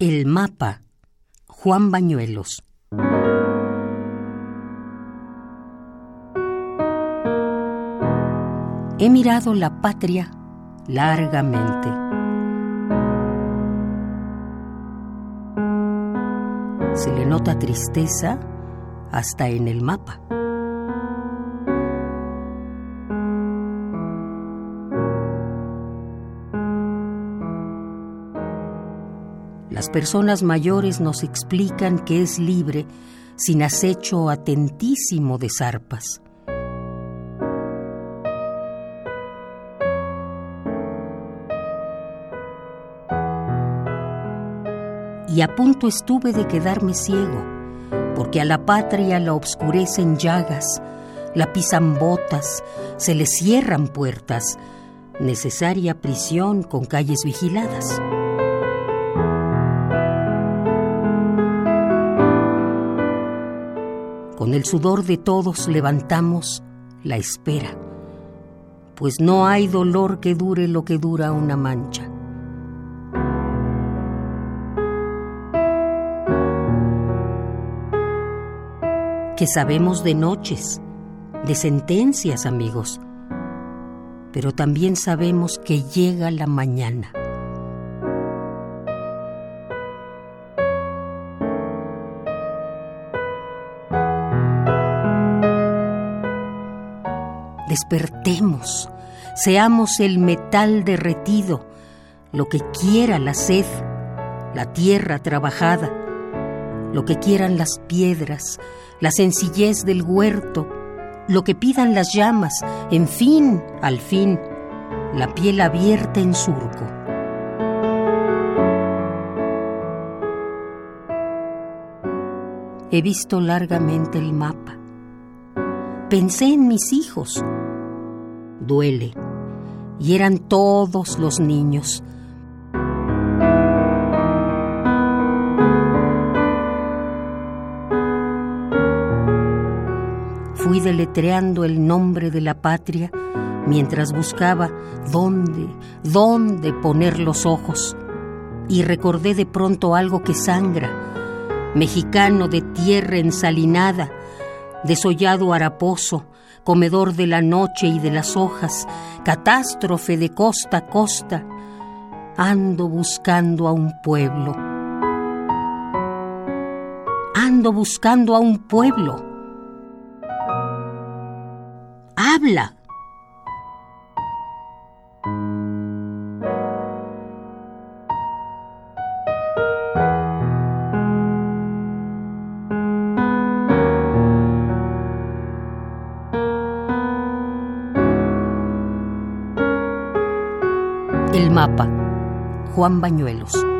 El mapa. Juan Bañuelos. He mirado la patria largamente. Se le nota tristeza hasta en el mapa. Las personas mayores nos explican que es libre sin acecho atentísimo de zarpas. Y a punto estuve de quedarme ciego, porque a la patria la obscurecen llagas, la pisan botas, se le cierran puertas, necesaria prisión con calles vigiladas. Con el sudor de todos levantamos la espera, pues no hay dolor que dure lo que dura una mancha. Que sabemos de noches, de sentencias, amigos, pero también sabemos que llega la mañana. Despertemos, seamos el metal derretido, lo que quiera la sed, la tierra trabajada, lo que quieran las piedras, la sencillez del huerto, lo que pidan las llamas, en fin, al fin, la piel abierta en surco. He visto largamente el mapa. Pensé en mis hijos. Duele. Y eran todos los niños. Fui deletreando el nombre de la patria mientras buscaba dónde, dónde poner los ojos. Y recordé de pronto algo que sangra, mexicano de tierra ensalinada, desollado haraposo, comedor de la noche y de las hojas, catástrofe de costa a costa, ando buscando a un pueblo. Ando buscando a un pueblo. Habla. El mapa. Juan Bañuelos.